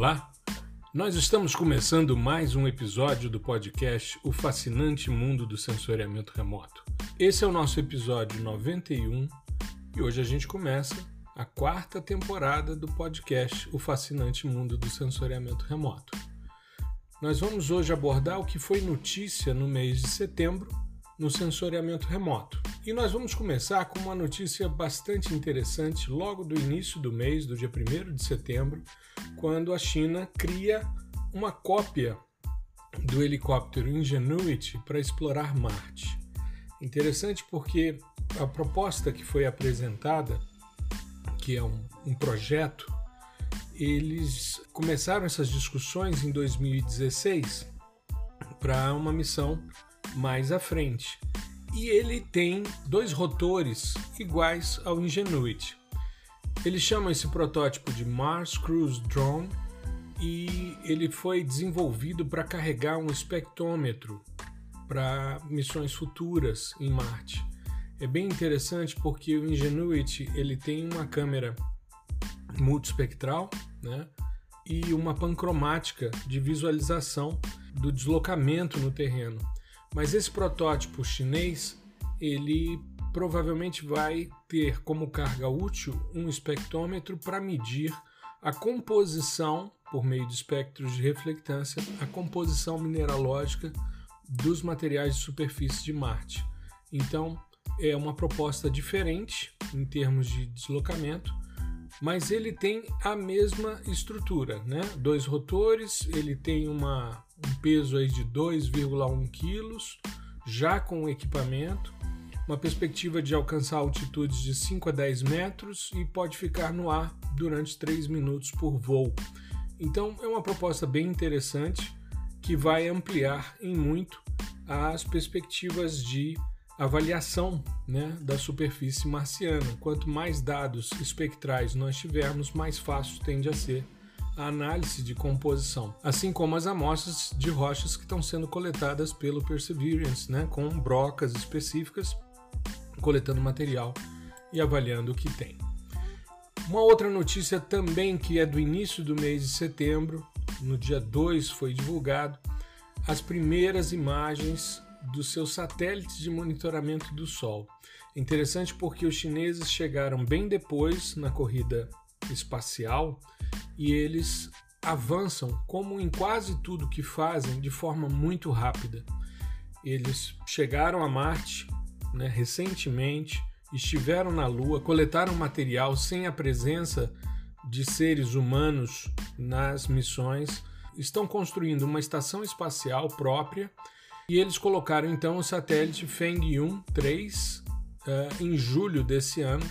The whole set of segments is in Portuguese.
Olá, nós estamos começando mais um episódio do podcast O Fascinante Mundo do Sensoriamento Remoto. Esse é o nosso episódio 91 e hoje a gente começa a quarta temporada do podcast O Fascinante Mundo do Sensoriamento Remoto. Nós vamos hoje abordar o que foi notícia no mês de setembro no sensoriamento remoto. E nós vamos começar com uma notícia bastante interessante logo do início do mês, do dia 1 de setembro, quando a China cria uma cópia do helicóptero Ingenuity para explorar Marte. Interessante porque a proposta que foi apresentada, que é um, um projeto, eles começaram essas discussões em 2016 para uma missão mais à frente. E ele tem dois rotores iguais ao Ingenuity. Eles chamam esse protótipo de Mars Cruise Drone e ele foi desenvolvido para carregar um espectrômetro para missões futuras em Marte. É bem interessante porque o Ingenuity ele tem uma câmera multispectral, né? E uma pancromática de visualização do deslocamento no terreno. Mas esse protótipo chinês, ele provavelmente vai ter como carga útil um espectrômetro para medir a composição, por meio de espectros de reflectância, a composição mineralógica dos materiais de superfície de Marte. Então, é uma proposta diferente em termos de deslocamento, mas ele tem a mesma estrutura, né? Dois rotores, ele tem uma, um peso aí de 2,1 quilos, já com o equipamento, uma perspectiva de alcançar altitudes de 5 a 10 metros e pode ficar no ar durante 3 minutos por voo. Então é uma proposta bem interessante que vai ampliar em muito as perspectivas de avaliação né, da superfície marciana. Quanto mais dados espectrais nós tivermos, mais fácil tende a ser a análise de composição, assim como as amostras de rochas que estão sendo coletadas pelo Perseverance, né, com brocas específicas, coletando material e avaliando o que tem. Uma outra notícia também que é do início do mês de setembro, no dia 2 foi divulgado as primeiras imagens dos seus satélites de monitoramento do Sol. Interessante porque os chineses chegaram bem depois na corrida espacial e eles avançam, como em quase tudo que fazem, de forma muito rápida. Eles chegaram a Marte né, recentemente, estiveram na Lua, coletaram material sem a presença de seres humanos nas missões, estão construindo uma estação espacial própria e eles colocaram então o satélite Feng-1 3 uh, em julho desse ano,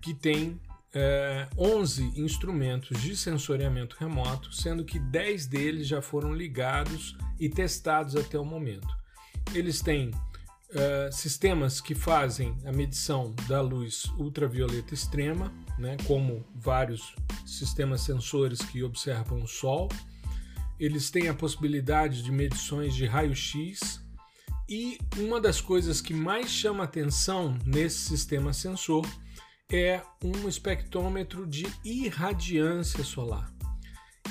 que tem uh, eh, 11 instrumentos de sensoriamento remoto, sendo que 10 deles já foram ligados e testados até o momento. Eles têm uh, sistemas que fazem a medição da luz ultravioleta extrema, né, como vários sistemas sensores que observam o Sol eles têm a possibilidade de medições de raio-x e uma das coisas que mais chama atenção nesse sistema sensor é um espectrômetro de irradiância solar.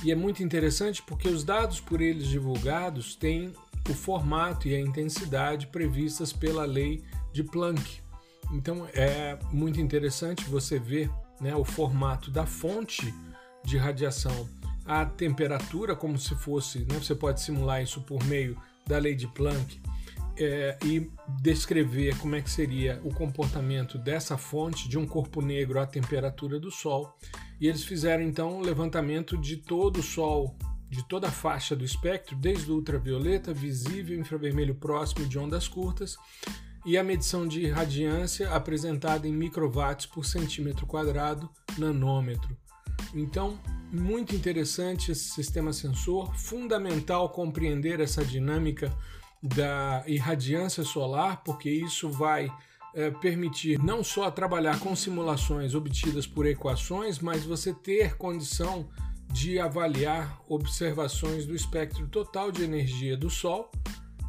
E é muito interessante porque os dados por eles divulgados têm o formato e a intensidade previstas pela lei de Planck. Então é muito interessante você ver né, o formato da fonte de radiação a temperatura como se fosse, né, você pode simular isso por meio da lei de Planck é, e descrever como é que seria o comportamento dessa fonte de um corpo negro à temperatura do Sol. E eles fizeram então um levantamento de todo o Sol, de toda a faixa do espectro, desde o ultravioleta, visível, infravermelho próximo de ondas curtas, e a medição de radiância apresentada em microwatts por centímetro quadrado, nanômetro. Então, muito interessante esse sistema sensor, fundamental compreender essa dinâmica da irradiância solar, porque isso vai é, permitir não só trabalhar com simulações obtidas por equações, mas você ter condição de avaliar observações do espectro total de energia do Sol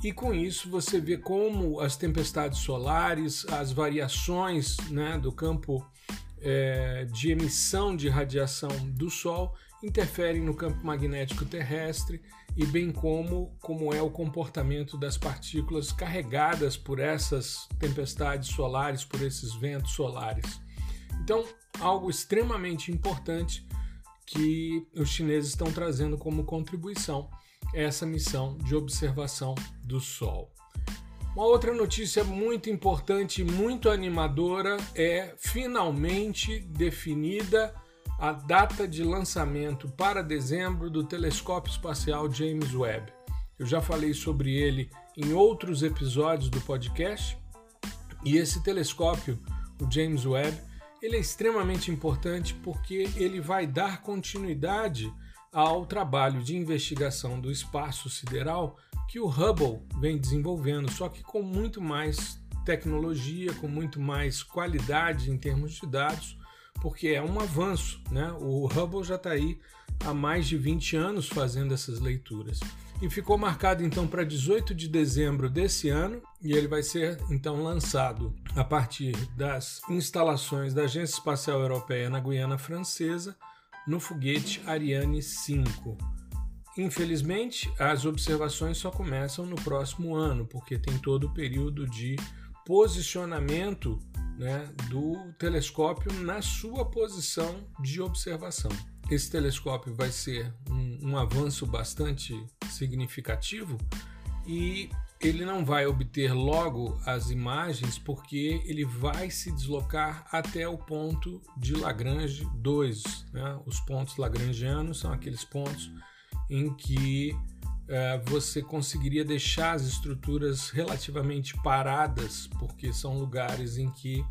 e com isso você vê como as tempestades solares, as variações né, do campo é, de emissão de radiação do Sol interferem no campo magnético terrestre e bem como como é o comportamento das partículas carregadas por essas tempestades solares, por esses ventos solares. Então, algo extremamente importante que os chineses estão trazendo como contribuição é essa missão de observação do Sol. Uma outra notícia muito importante e muito animadora é finalmente definida a data de lançamento para dezembro do telescópio espacial James Webb. Eu já falei sobre ele em outros episódios do podcast e esse telescópio, o James Webb, ele é extremamente importante porque ele vai dar continuidade ao trabalho de investigação do espaço sideral que o Hubble vem desenvolvendo, só que com muito mais tecnologia, com muito mais qualidade em termos de dados, porque é um avanço, né? O Hubble já está aí há mais de 20 anos fazendo essas leituras. E ficou marcado então para 18 de dezembro desse ano, e ele vai ser então lançado a partir das instalações da Agência Espacial Europeia na Guiana Francesa, no foguete Ariane 5. Infelizmente, as observações só começam no próximo ano, porque tem todo o período de posicionamento né, do telescópio na sua posição de observação. Esse telescópio vai ser um, um avanço bastante significativo e ele não vai obter logo as imagens porque ele vai se deslocar até o ponto de Lagrange 2. Né? Os pontos lagrangianos são aqueles pontos em que é, você conseguiria deixar as estruturas relativamente paradas, porque são lugares em que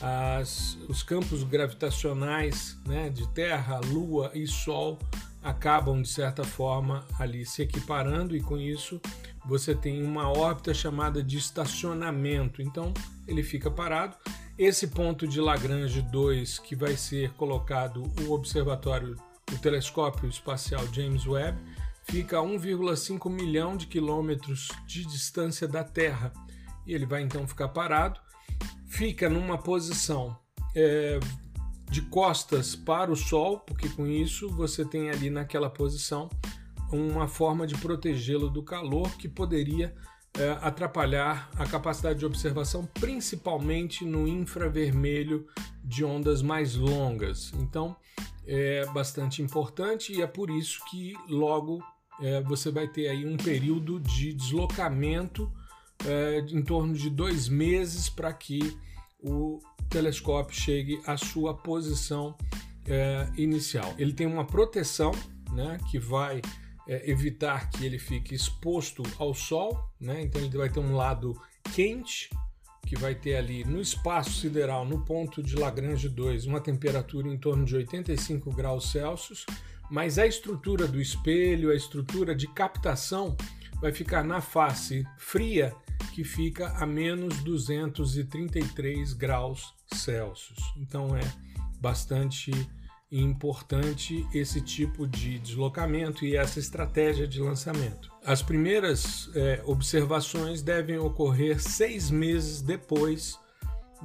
as, os campos gravitacionais né, de Terra, Lua e Sol acabam, de certa forma, ali se equiparando, e com isso você tem uma órbita chamada de estacionamento. Então ele fica parado. Esse ponto de Lagrange 2, que vai ser colocado o observatório o telescópio espacial James Webb fica a 1,5 milhão de quilômetros de distância da Terra e ele vai então ficar parado, fica numa posição é, de costas para o Sol, porque com isso você tem ali naquela posição uma forma de protegê-lo do calor que poderia é, atrapalhar a capacidade de observação, principalmente no infravermelho de ondas mais longas. Então, é bastante importante e é por isso que logo é, você vai ter aí um período de deslocamento é, em torno de dois meses para que o telescópio chegue à sua posição é, inicial. Ele tem uma proteção né, que vai é, evitar que ele fique exposto ao sol, né, então ele vai ter um lado quente que vai ter ali no espaço sideral, no ponto de Lagrange 2, uma temperatura em torno de 85 graus Celsius, mas a estrutura do espelho, a estrutura de captação vai ficar na face fria, que fica a menos 233 graus Celsius. Então é bastante importante esse tipo de deslocamento e essa estratégia de lançamento. As primeiras é, observações devem ocorrer seis meses depois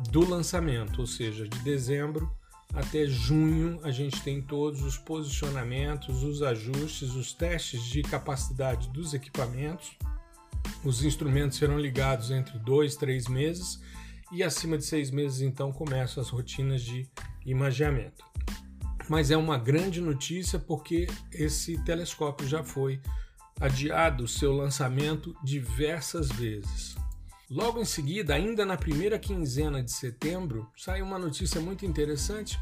do lançamento, ou seja, de dezembro até junho a gente tem todos os posicionamentos, os ajustes, os testes de capacidade dos equipamentos. Os instrumentos serão ligados entre dois, três meses e acima de seis meses então começam as rotinas de imageamento mas é uma grande notícia porque esse telescópio já foi adiado seu lançamento diversas vezes. Logo em seguida, ainda na primeira quinzena de setembro, saiu uma notícia muito interessante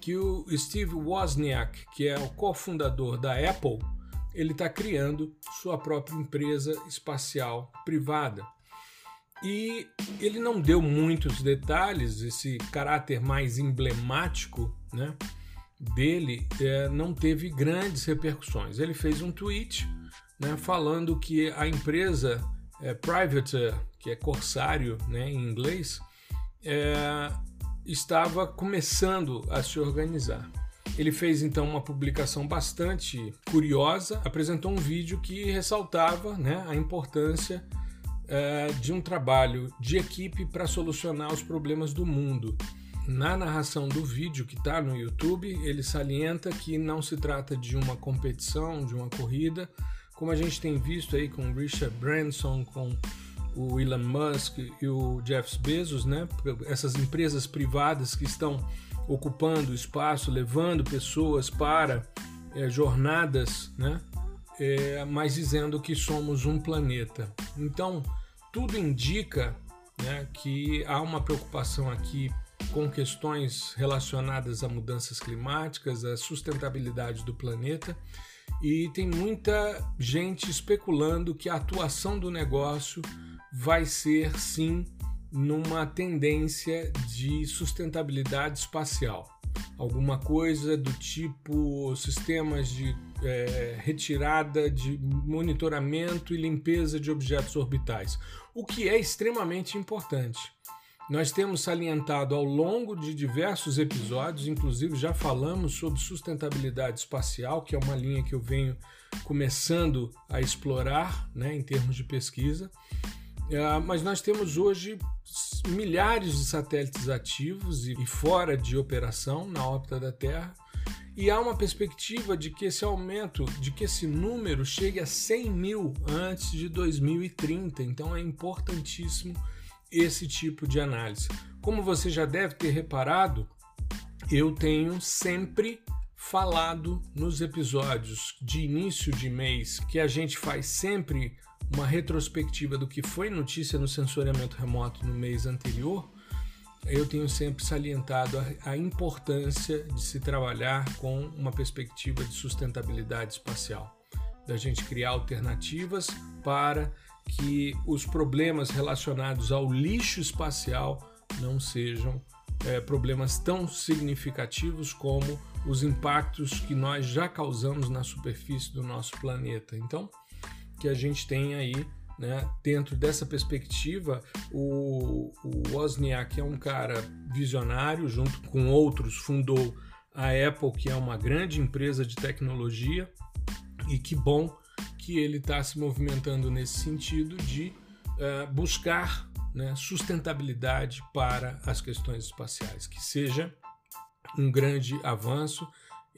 que o Steve Wozniak, que é o cofundador da Apple, ele está criando sua própria empresa espacial privada. E ele não deu muitos detalhes, esse caráter mais emblemático, né? dele é, não teve grandes repercussões. Ele fez um tweet né, falando que a empresa é, Private, que é corsário né, em inglês, é, estava começando a se organizar. Ele fez então uma publicação bastante curiosa, apresentou um vídeo que ressaltava né, a importância é, de um trabalho de equipe para solucionar os problemas do mundo. na narração do vídeo que está no YouTube, ele salienta que não se trata de uma competição, de uma corrida, como a gente tem visto aí com Richard Branson, com o Elon Musk e o Jeff Bezos, né? Essas empresas privadas que estão ocupando espaço, levando pessoas para é, jornadas, né? É, mas dizendo que somos um planeta. Então, tudo indica né, que há uma preocupação aqui com questões relacionadas a mudanças climáticas, a sustentabilidade do planeta, e tem muita gente especulando que a atuação do negócio vai ser sim numa tendência de sustentabilidade espacial. Alguma coisa do tipo sistemas de é, retirada, de monitoramento e limpeza de objetos orbitais, o que é extremamente importante. Nós temos salientado ao longo de diversos episódios, inclusive já falamos sobre sustentabilidade espacial, que é uma linha que eu venho começando a explorar né, em termos de pesquisa. Uh, mas nós temos hoje milhares de satélites ativos e, e fora de operação na órbita da Terra, e há uma perspectiva de que esse aumento, de que esse número chegue a 100 mil antes de 2030. Então é importantíssimo esse tipo de análise. Como você já deve ter reparado, eu tenho sempre falado nos episódios de início de mês que a gente faz sempre uma retrospectiva do que foi notícia no sensoriamento remoto no mês anterior, eu tenho sempre salientado a, a, importância de se trabalhar com uma perspectiva de sustentabilidade espacial, da gente criar alternativas para que os problemas relacionados ao lixo espacial não sejam é, problemas tão significativos como os impactos que nós já causamos na superfície do nosso planeta. Então, que a gente tem aí, né, dentro dessa perspectiva, o, o Wozniak é um cara visionário, junto com outros, fundou a Apple, que é uma grande empresa de tecnologia, e que bom que ele está se movimentando nesse sentido de uh, buscar né, sustentabilidade para as questões espaciais, que seja um grande avanço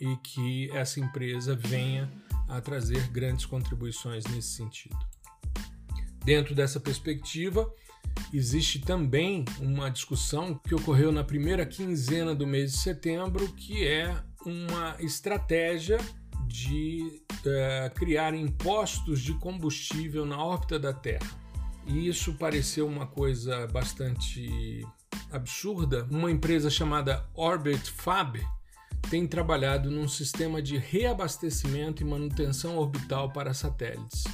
e que essa empresa venha a trazer grandes contribuições nesse sentido. Dentro dessa perspectiva, existe também uma discussão que ocorreu na primeira quinzena do mês de setembro, que é uma estratégia de é, criar impostos de combustível na órbita da Terra. E isso pareceu uma coisa bastante absurda. Uma empresa chamada Orbit Fab tem trabalhado num sistema de reabastecimento e manutenção orbital para satélites.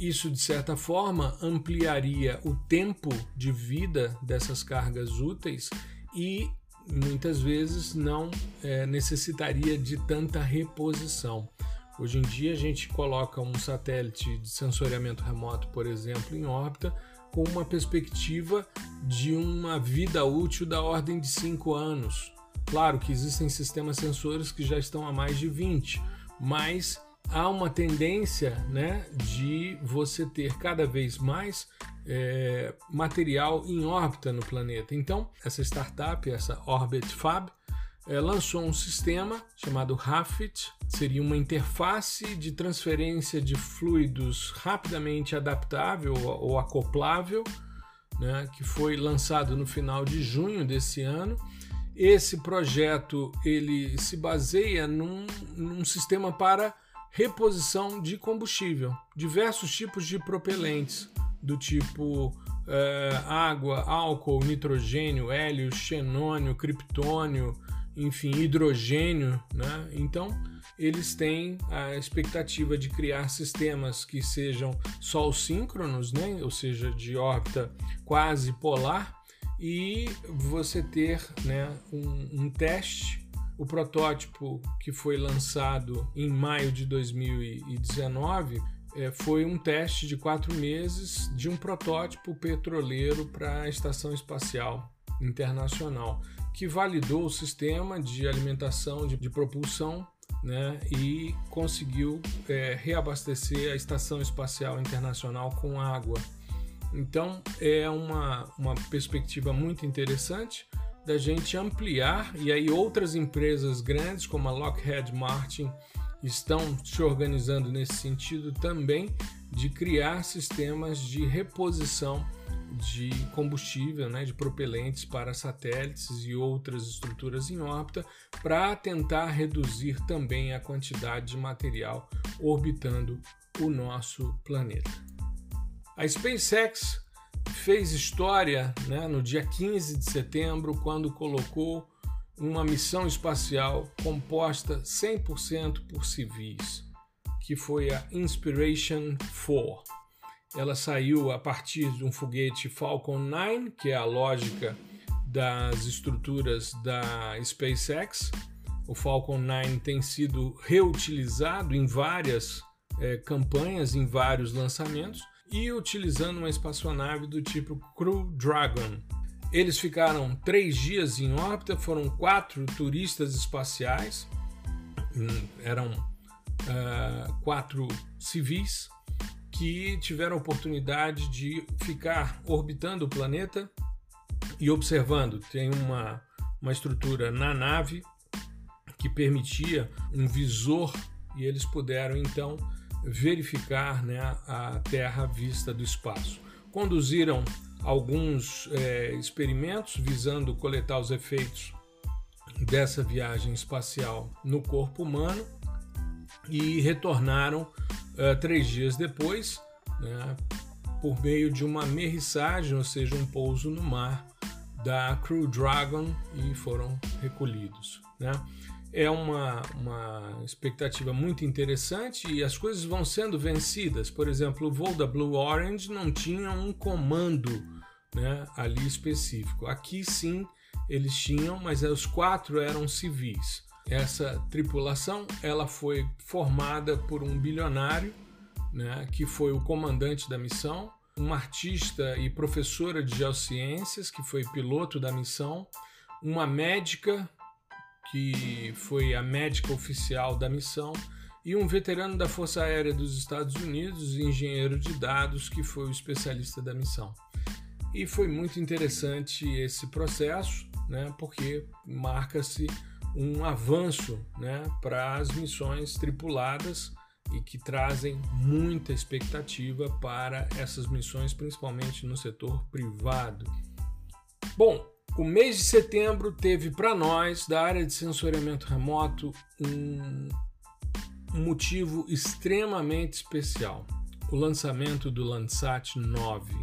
Isso, de certa forma, ampliaria o tempo de vida dessas cargas úteis e muitas vezes não é, necessitaria de tanta reposição. Hoje em dia, a gente coloca um satélite de sensoriamento remoto, por exemplo, em órbita, com uma perspectiva de uma vida útil da ordem de 5 anos. Claro que existem sistemas sensores que já estão há mais de 20, mas há uma tendência né, de você ter cada vez mais é, material em órbita no planeta. Então, essa startup, essa Orbit Fab, é, lançou um sistema chamado RAFIT, seria uma interface de transferência de fluidos rapidamente adaptável ou acoplável, né, que foi lançado no final de junho desse ano esse projeto ele se baseia num, num sistema para reposição de combustível, diversos tipos de propelentes, do tipo é, água, álcool, nitrogênio, hélio, xenônio, criptônio, enfim, hidrogênio. Né? Então, eles têm a expectativa de criar sistemas que sejam sol-síncronos, né? ou seja, de órbita quase polar, e você ter né, um, um teste. O protótipo que foi lançado em maio de 2019 é, foi um teste de quatro meses de um protótipo petroleiro para a Estação Espacial Internacional, que validou o sistema de alimentação de, de propulsão né, e conseguiu é, reabastecer a Estação Espacial Internacional com água. Então é uma, uma perspectiva muito interessante da gente ampliar e aí outras empresas grandes como a Lockheed Martin estão se organizando nesse sentido também de criar sistemas de reposição de combustível, né, de propelentes para satélites e outras estruturas em órbita, para tentar reduzir também a quantidade de material orbitando o nosso planeta. A SpaceX fez história né, no dia 15 de setembro, quando colocou uma missão espacial composta 100% por civis, que foi a Inspiration 4 ela saiu a partir de um foguete Falcon 9, que é a lógica das estruturas da SpaceX. O Falcon 9 tem sido reutilizado em várias é, campanhas, em vários lançamentos, e utilizando uma espaçonave do tipo Crew Dragon. Eles ficaram três dias em órbita, foram quatro turistas espaciais, eram uh, quatro civis que tiveram a oportunidade de ficar orbitando o planeta e observando. Tem uma, uma estrutura na nave que permitia um visor e eles puderam então verificar né, a Terra vista do espaço. Conduziram alguns é, experimentos visando coletar os efeitos dessa viagem espacial no corpo humano e retornaram uh, três dias depois, né, por meio de uma merrissagem, ou seja, um pouso no mar da Crew Dragon e foram recolhidos. Né? É uma, uma expectativa muito interessante e as coisas vão sendo vencidas. Por exemplo, o voo da Blue Orange não tinha um comando né, ali específico. Aqui sim eles tinham, mas os quatro eram civis. Essa tripulação ela foi formada por um bilionário, né, que foi o comandante da missão, uma artista e professora de geociências, que foi piloto da missão, uma médica, que foi a médica oficial da missão, e um veterano da Força Aérea dos Estados Unidos, engenheiro de dados, que foi o especialista da missão. E foi muito interessante esse processo, né, porque marca-se um avanço né, para as missões tripuladas e que trazem muita expectativa para essas missões, principalmente no setor privado. Bom, o mês de setembro teve para nós, da área de sensoriamento remoto, um, motivo extremamente especial: o lançamento do Landsat 9.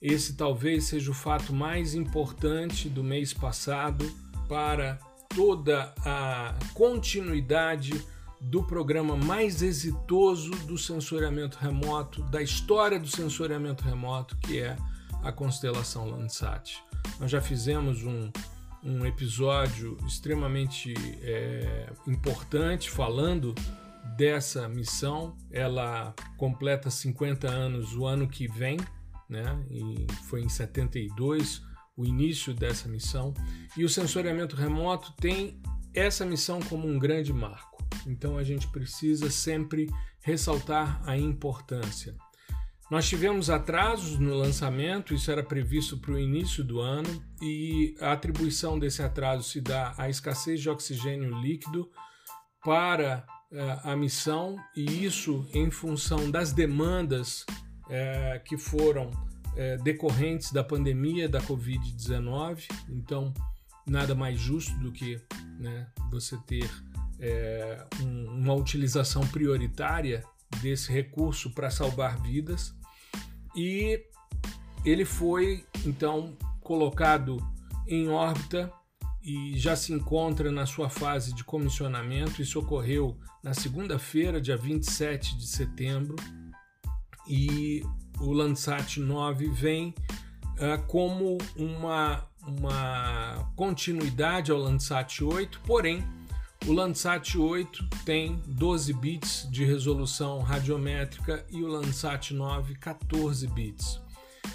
Esse talvez seja o fato mais importante do mês passado para toda a continuidade do programa mais exitoso do sensoriamento remoto, da história do sensoriamento remoto, que é a constelação Landsat. Nós já fizemos um, um episódio extremamente é, importante falando dessa missão. Ela completa 50 anos o ano que vem, né? E foi em 72 o início dessa missão. E o sensoriamento remoto tem essa missão como um grande marco. Então a gente precisa sempre ressaltar a importância. Nós tivemos atrasos no lançamento, isso era previsto para o início do ano, e a atribuição desse atraso se dá à escassez de oxigênio líquido para uh, a missão, e isso em função das demandas uh, que foram é, decorrentes da pandemia da Covid-19. Então, nada mais justo do que né, você ter um, uma utilização prioritária desse recurso para salvar vidas. E ele foi então colocado em órbita e já se encontra na sua fase de comissionamento. Isso ocorreu na segunda-feira, dia 27 de setembro, e o Landsat 9 vem uh, como uma, uma continuidade ao Landsat 8, porém o Landsat 8 tem 12 bits de resolução radiométrica e o Landsat 9 14 bits.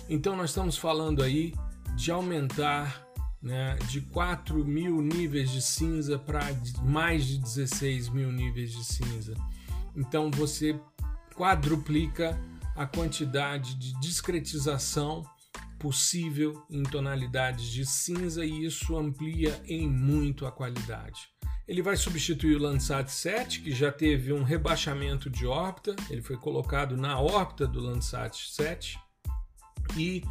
Então nós estamos falando aí de aumentar né, de 4 mil níveis de cinza para mais de 16 mil níveis de cinza. Então você quadruplica a quantidade de discretização possível em tonalidades de cinza e isso amplia em muito a qualidade. Ele vai substituir o Landsat 7, que já teve um rebaixamento de órbita, ele foi colocado na órbita do Landsat 7 e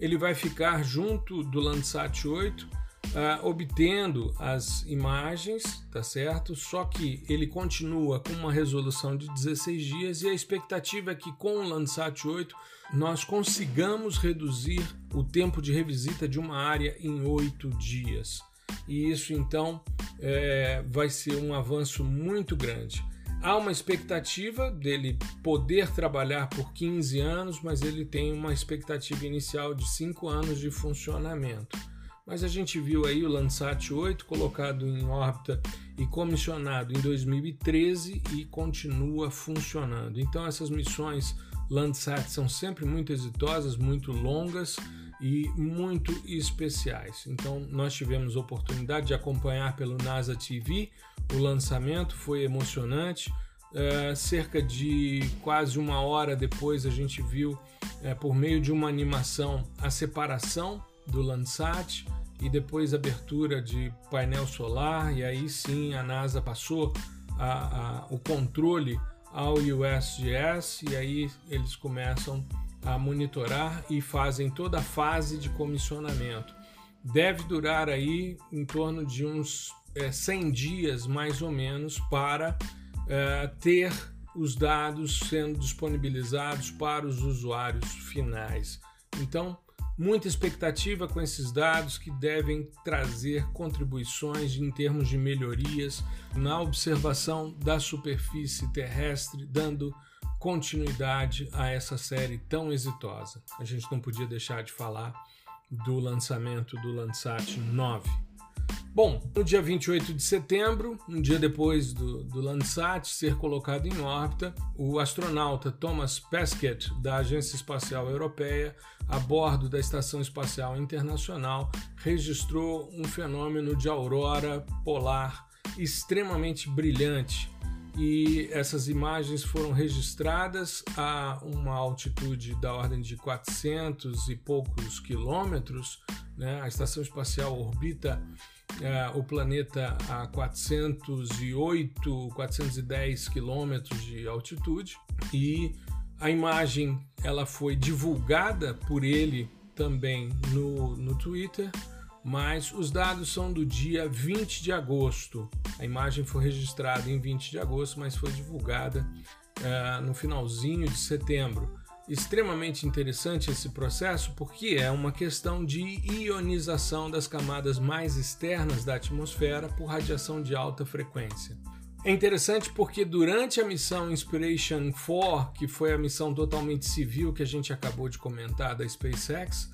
ele vai ficar junto do Landsat 8 uh, obtendo as imagens, tá certo? Só que ele continua com uma resolução de 16 dias e a expectativa é que com o Landsat 8 nós consigamos reduzir o tempo de revisita de uma área em 8 dias. E isso então é, vai ser um avanço muito grande. Há uma expectativa dele poder trabalhar por 15 anos, mas ele tem uma expectativa inicial de 5 anos de funcionamento. Mas a gente viu aí o Landsat 8 colocado em órbita e comissionado em 2013 e continua funcionando. Então essas missões Landsat são sempre muito exitosas, muito longas e muito especiais. Então nós tivemos a oportunidade de acompanhar pelo NASA TV o lançamento, foi emocionante. É, cerca de quase uma hora depois a gente viu é, por meio de uma animação a separação do Landsat e depois abertura de painel solar, e aí sim a NASA passou a, a, o controle ao USGS e aí eles começam a monitorar e fazem toda a fase de comissionamento. Deve durar aí em torno de uns é, 100 dias mais ou menos para é, ter os dados sendo disponibilizados para os usuários finais. Então, muita expectativa com esses dados que devem trazer contribuições em termos de melhorias na observação da superfície terrestre, dando continuidade a essa série tão exitosa. A gente não podia deixar de falar do lançamento do Landsat 9. Bom, no dia 28 de setembro, um dia depois do, do Landsat ser colocado em órbita, o astronauta Thomas Pesquet, da Agência Espacial Europeia, a bordo da Estação Espacial Internacional, registrou um fenômeno de aurora polar extremamente brilhante. E essas imagens foram registradas a uma altitude da ordem de 400 e poucos quilômetros. Né? A estação espacial orbita é, o planeta a 408, 410 quilômetros de altitude e a imagem ela foi divulgada por ele também no, no Twitter, mas os dados são do dia 20 de agosto. A imagem foi registrada em 20 de agosto, mas foi divulgada é, no finalzinho de setembro extremamente interessante esse processo porque é uma questão de ionização das camadas mais externas da atmosfera por radiação de alta frequência. É interessante porque durante a missão Inspiration 4, que foi a missão totalmente civil que a gente acabou de comentar da SpaceX,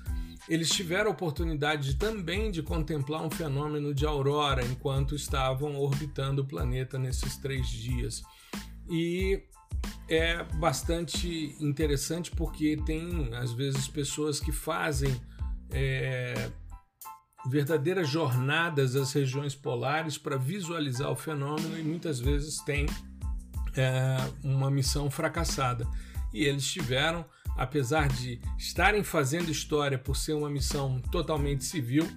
eles tiveram a oportunidade também de contemplar um fenômeno de aurora enquanto estavam orbitando o planeta nesses três dias. E é bastante interessante porque tem às vezes pessoas que fazem é, verdadeiras jornadas às regiões polares para visualizar o fenômeno e muitas vezes tem é, uma missão fracassada. E eles tiveram, apesar de estarem fazendo história por ser uma missão totalmente civil,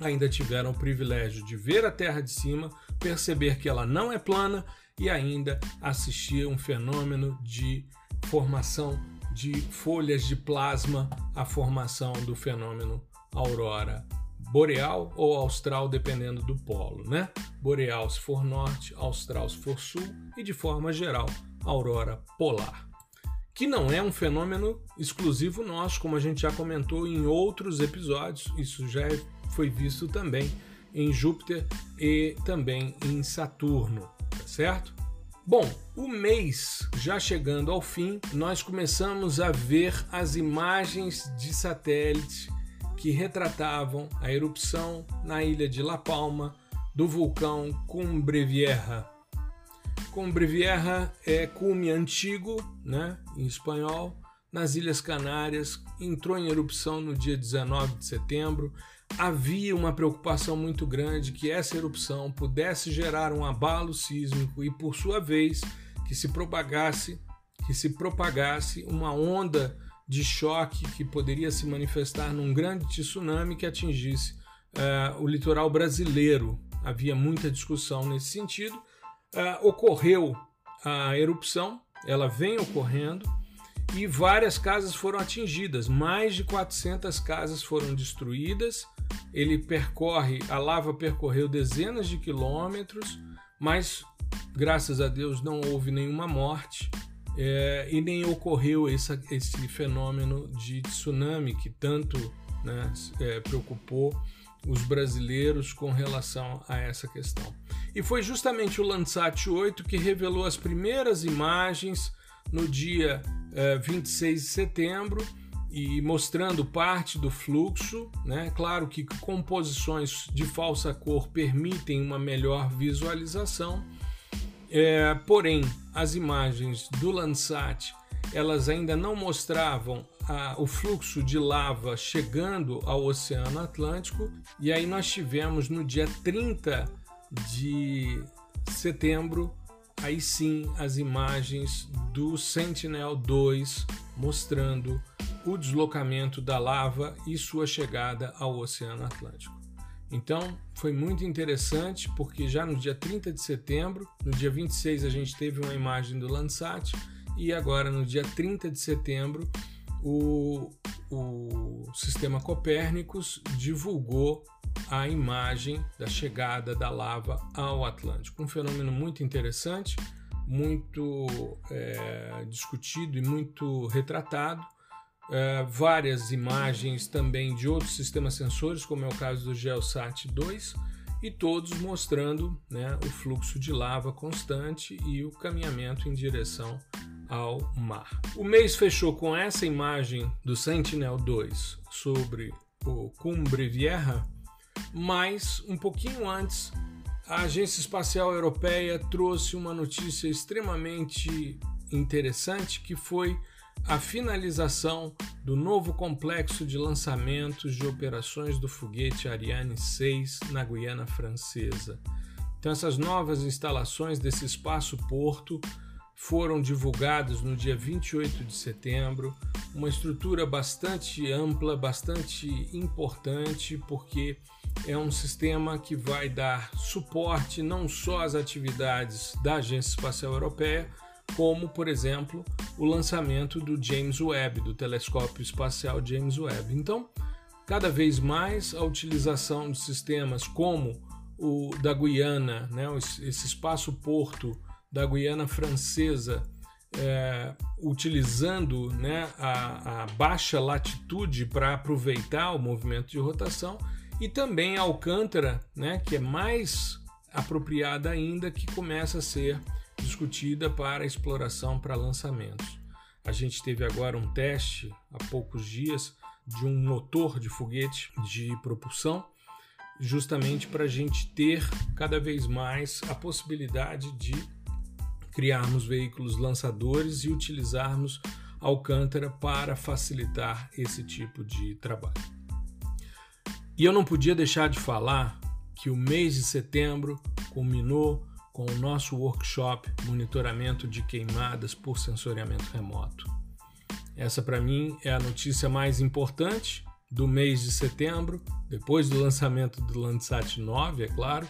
ainda tiveram o privilégio de ver a Terra de cima, perceber que ela não é plana e ainda assistir um fenômeno de formação de folhas de plasma, a formação do fenômeno aurora boreal ou austral, dependendo do polo, né? Boreal se for norte, austral se for sul e de forma geral, aurora polar. Que não é um fenômeno exclusivo nosso, como a gente já comentou em outros episódios, isso já foi visto também em Júpiter e também em Saturno tá certo? Bom, o mês já chegando ao fim, nós começamos a ver as imagens de satélite que retratavam a erupção na ilha de La Palma do vulcão Cumbre Vieja. Cumbre Vieja é cume antigo, né, em espanhol, nas Ilhas Canárias, entrou em erupção no dia 19 de setembro havia uma preocupação muito grande que essa erupção pudesse gerar um abalo sísmico e, por sua vez, que se propagasse, que se propagasse uma onda de choque que poderia se manifestar num grande tsunami que atingisse uh, o litoral brasileiro. Havia muita discussão nesse sentido. Uh, ocorreu a erupção, ela vem ocorrendo e várias casas foram atingidas, mais de 400 casas foram destruídas. Ele percorre, a lava percorreu dezenas de quilômetros, mas graças a Deus não houve nenhuma morte é, e nem ocorreu essa, esse fenômeno de tsunami que tanto né, é, preocupou os brasileiros com relação a essa questão. E foi justamente o Landsat 8 que revelou as primeiras imagens no dia é, 26 de setembro e mostrando parte do fluxo, né? Claro que composições de falsa cor permitem uma melhor visualização, é, porém as imagens do Landsat elas ainda não mostravam a, o fluxo de lava chegando ao Oceano Atlântico, e aí nós tivemos no dia 30 de setembro, aí sim as imagens do Sentinel-2 mostrando o deslocamento da lava e sua chegada ao Oceano Atlântico. Então, foi muito interessante porque já no dia 30 de setembro, no dia 26 a gente teve uma imagem do Landsat e agora no dia 30 de setembro o, o sistema Copérnicos divulgou a imagem da chegada da lava ao Atlântico. Um fenômeno muito interessante, muito é, discutido e muito retratado. É, várias imagens também de outros sistemas sensores, como é o caso do GeoSat 2, e todos mostrando né, o fluxo de lava constante e o caminhamento em direção ao mar. O mês fechou com essa imagem do Sentinel-2 sobre o Cumbre Vieja, mas um pouquinho antes, a Agência Espacial Europeia trouxe uma notícia extremamente interessante que foi a finalização do novo complexo de lançamentos de operações do foguete Ariane 6 na Guiana Francesa. Então, essas novas instalações desse espaço-porto foram divulgados no dia 28 de setembro, uma estrutura bastante ampla, bastante importante, porque é um sistema que vai dar suporte não só às atividades da Agência Espacial Europeia, como, por exemplo, o lançamento do James Webb, do telescópio espacial James Webb. Então, cada vez mais a utilização de sistemas como o da Guiana, né, esse espaço-porto da Guiana Francesa, é, utilizando né, a, a baixa latitude para aproveitar o movimento de rotação, e também Alcântara, né, que é mais apropriada ainda, que começa a ser discutida para exploração para lançamentos. A gente teve agora um teste há poucos dias de um motor de foguete de propulsão, justamente para a gente ter cada vez mais a possibilidade de criarmos veículos lançadores e utilizarmos Alcântara para facilitar esse tipo de trabalho. E eu não podia deixar de falar que o mês de setembro culminou com o nosso workshop Monitoramento de Queimadas por Sensoriamento Remoto. Essa, para mim, é a notícia mais importante do mês de setembro, depois do lançamento do Landsat 9, é claro,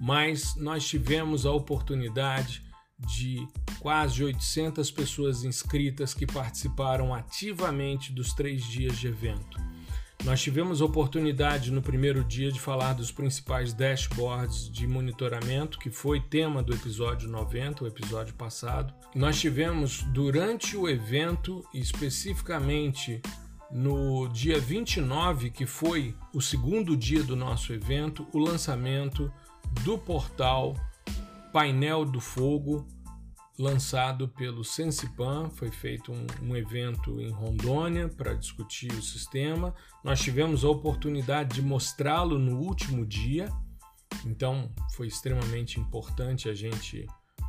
mas nós tivemos a oportunidade de quase 800 pessoas inscritas que participaram ativamente dos três dias de evento. Nós tivemos oportunidade no primeiro dia de falar dos principais dashboards de monitoramento, que foi tema do episódio 90, o episódio passado. Nós tivemos durante o evento, especificamente no dia 29, que foi o segundo dia do nosso evento, o lançamento do portal Painel do Fogo, lançado pelo Sensipan, foi feito um, um evento em Rondônia para discutir o sistema. Nós tivemos a oportunidade de mostrá-lo no último dia, então foi extremamente importante a gente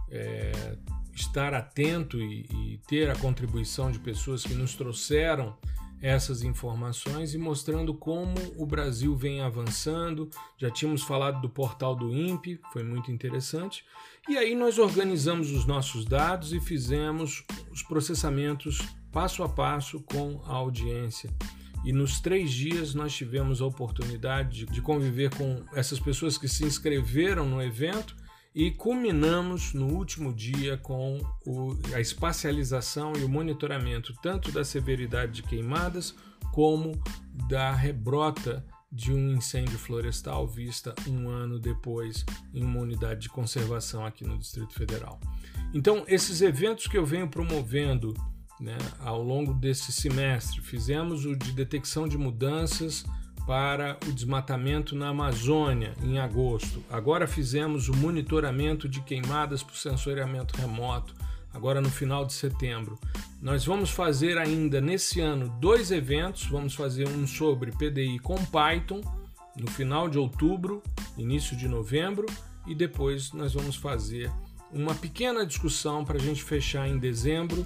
é, estar atento e, e, ter a contribuição de pessoas que nos trouxeram essas informações e mostrando como o Brasil vem avançando. Já tínhamos falado do portal do INPE, foi muito interessante. E aí nós organizamos os nossos dados e fizemos os processamentos passo a passo com a audiência. E nos três dias nós tivemos a oportunidade de, conviver com essas pessoas que se inscreveram no evento e culminamos no último dia com o, a espacialização e o monitoramento tanto da severidade de queimadas como da rebrota de um incêndio florestal vista um ano depois em uma unidade de conservação aqui no Distrito Federal. Então, esses eventos que eu venho promovendo né, ao longo desse semestre, fizemos o de detecção de mudanças para o desmatamento na Amazônia em agosto. Agora fizemos o monitoramento de queimadas por sensoriamento remoto, agora no final de setembro. Nós vamos fazer ainda nesse ano dois eventos, vamos fazer um sobre PDI com Python no final de outubro, início de novembro, e depois nós vamos fazer uma pequena discussão para a gente fechar em dezembro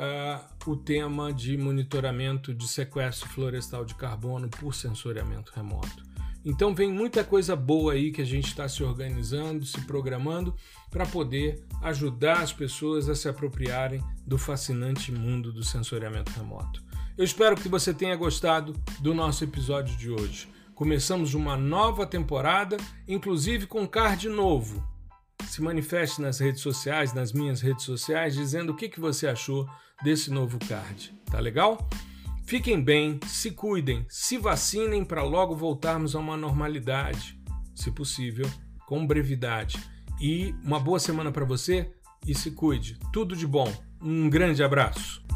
uh, o tema de monitoramento de sequestro florestal de carbono por sensoriamento remoto. Então vem muita coisa boa aí que a gente está se organizando, se programando para poder ajudar as pessoas a se apropriarem do fascinante mundo do sensoriamento remoto. Eu espero que você tenha gostado do nosso episódio de hoje. Começamos uma nova temporada, inclusive com card novo. Se manifeste nas redes sociais, nas minhas redes sociais, dizendo o que, que você achou desse novo card. Tá legal? Fiquem bem, se cuidem, se vacinem para logo voltarmos a uma normalidade, se possível, com brevidade. E uma boa semana para você e se cuide. Tudo de bom. Um grande abraço.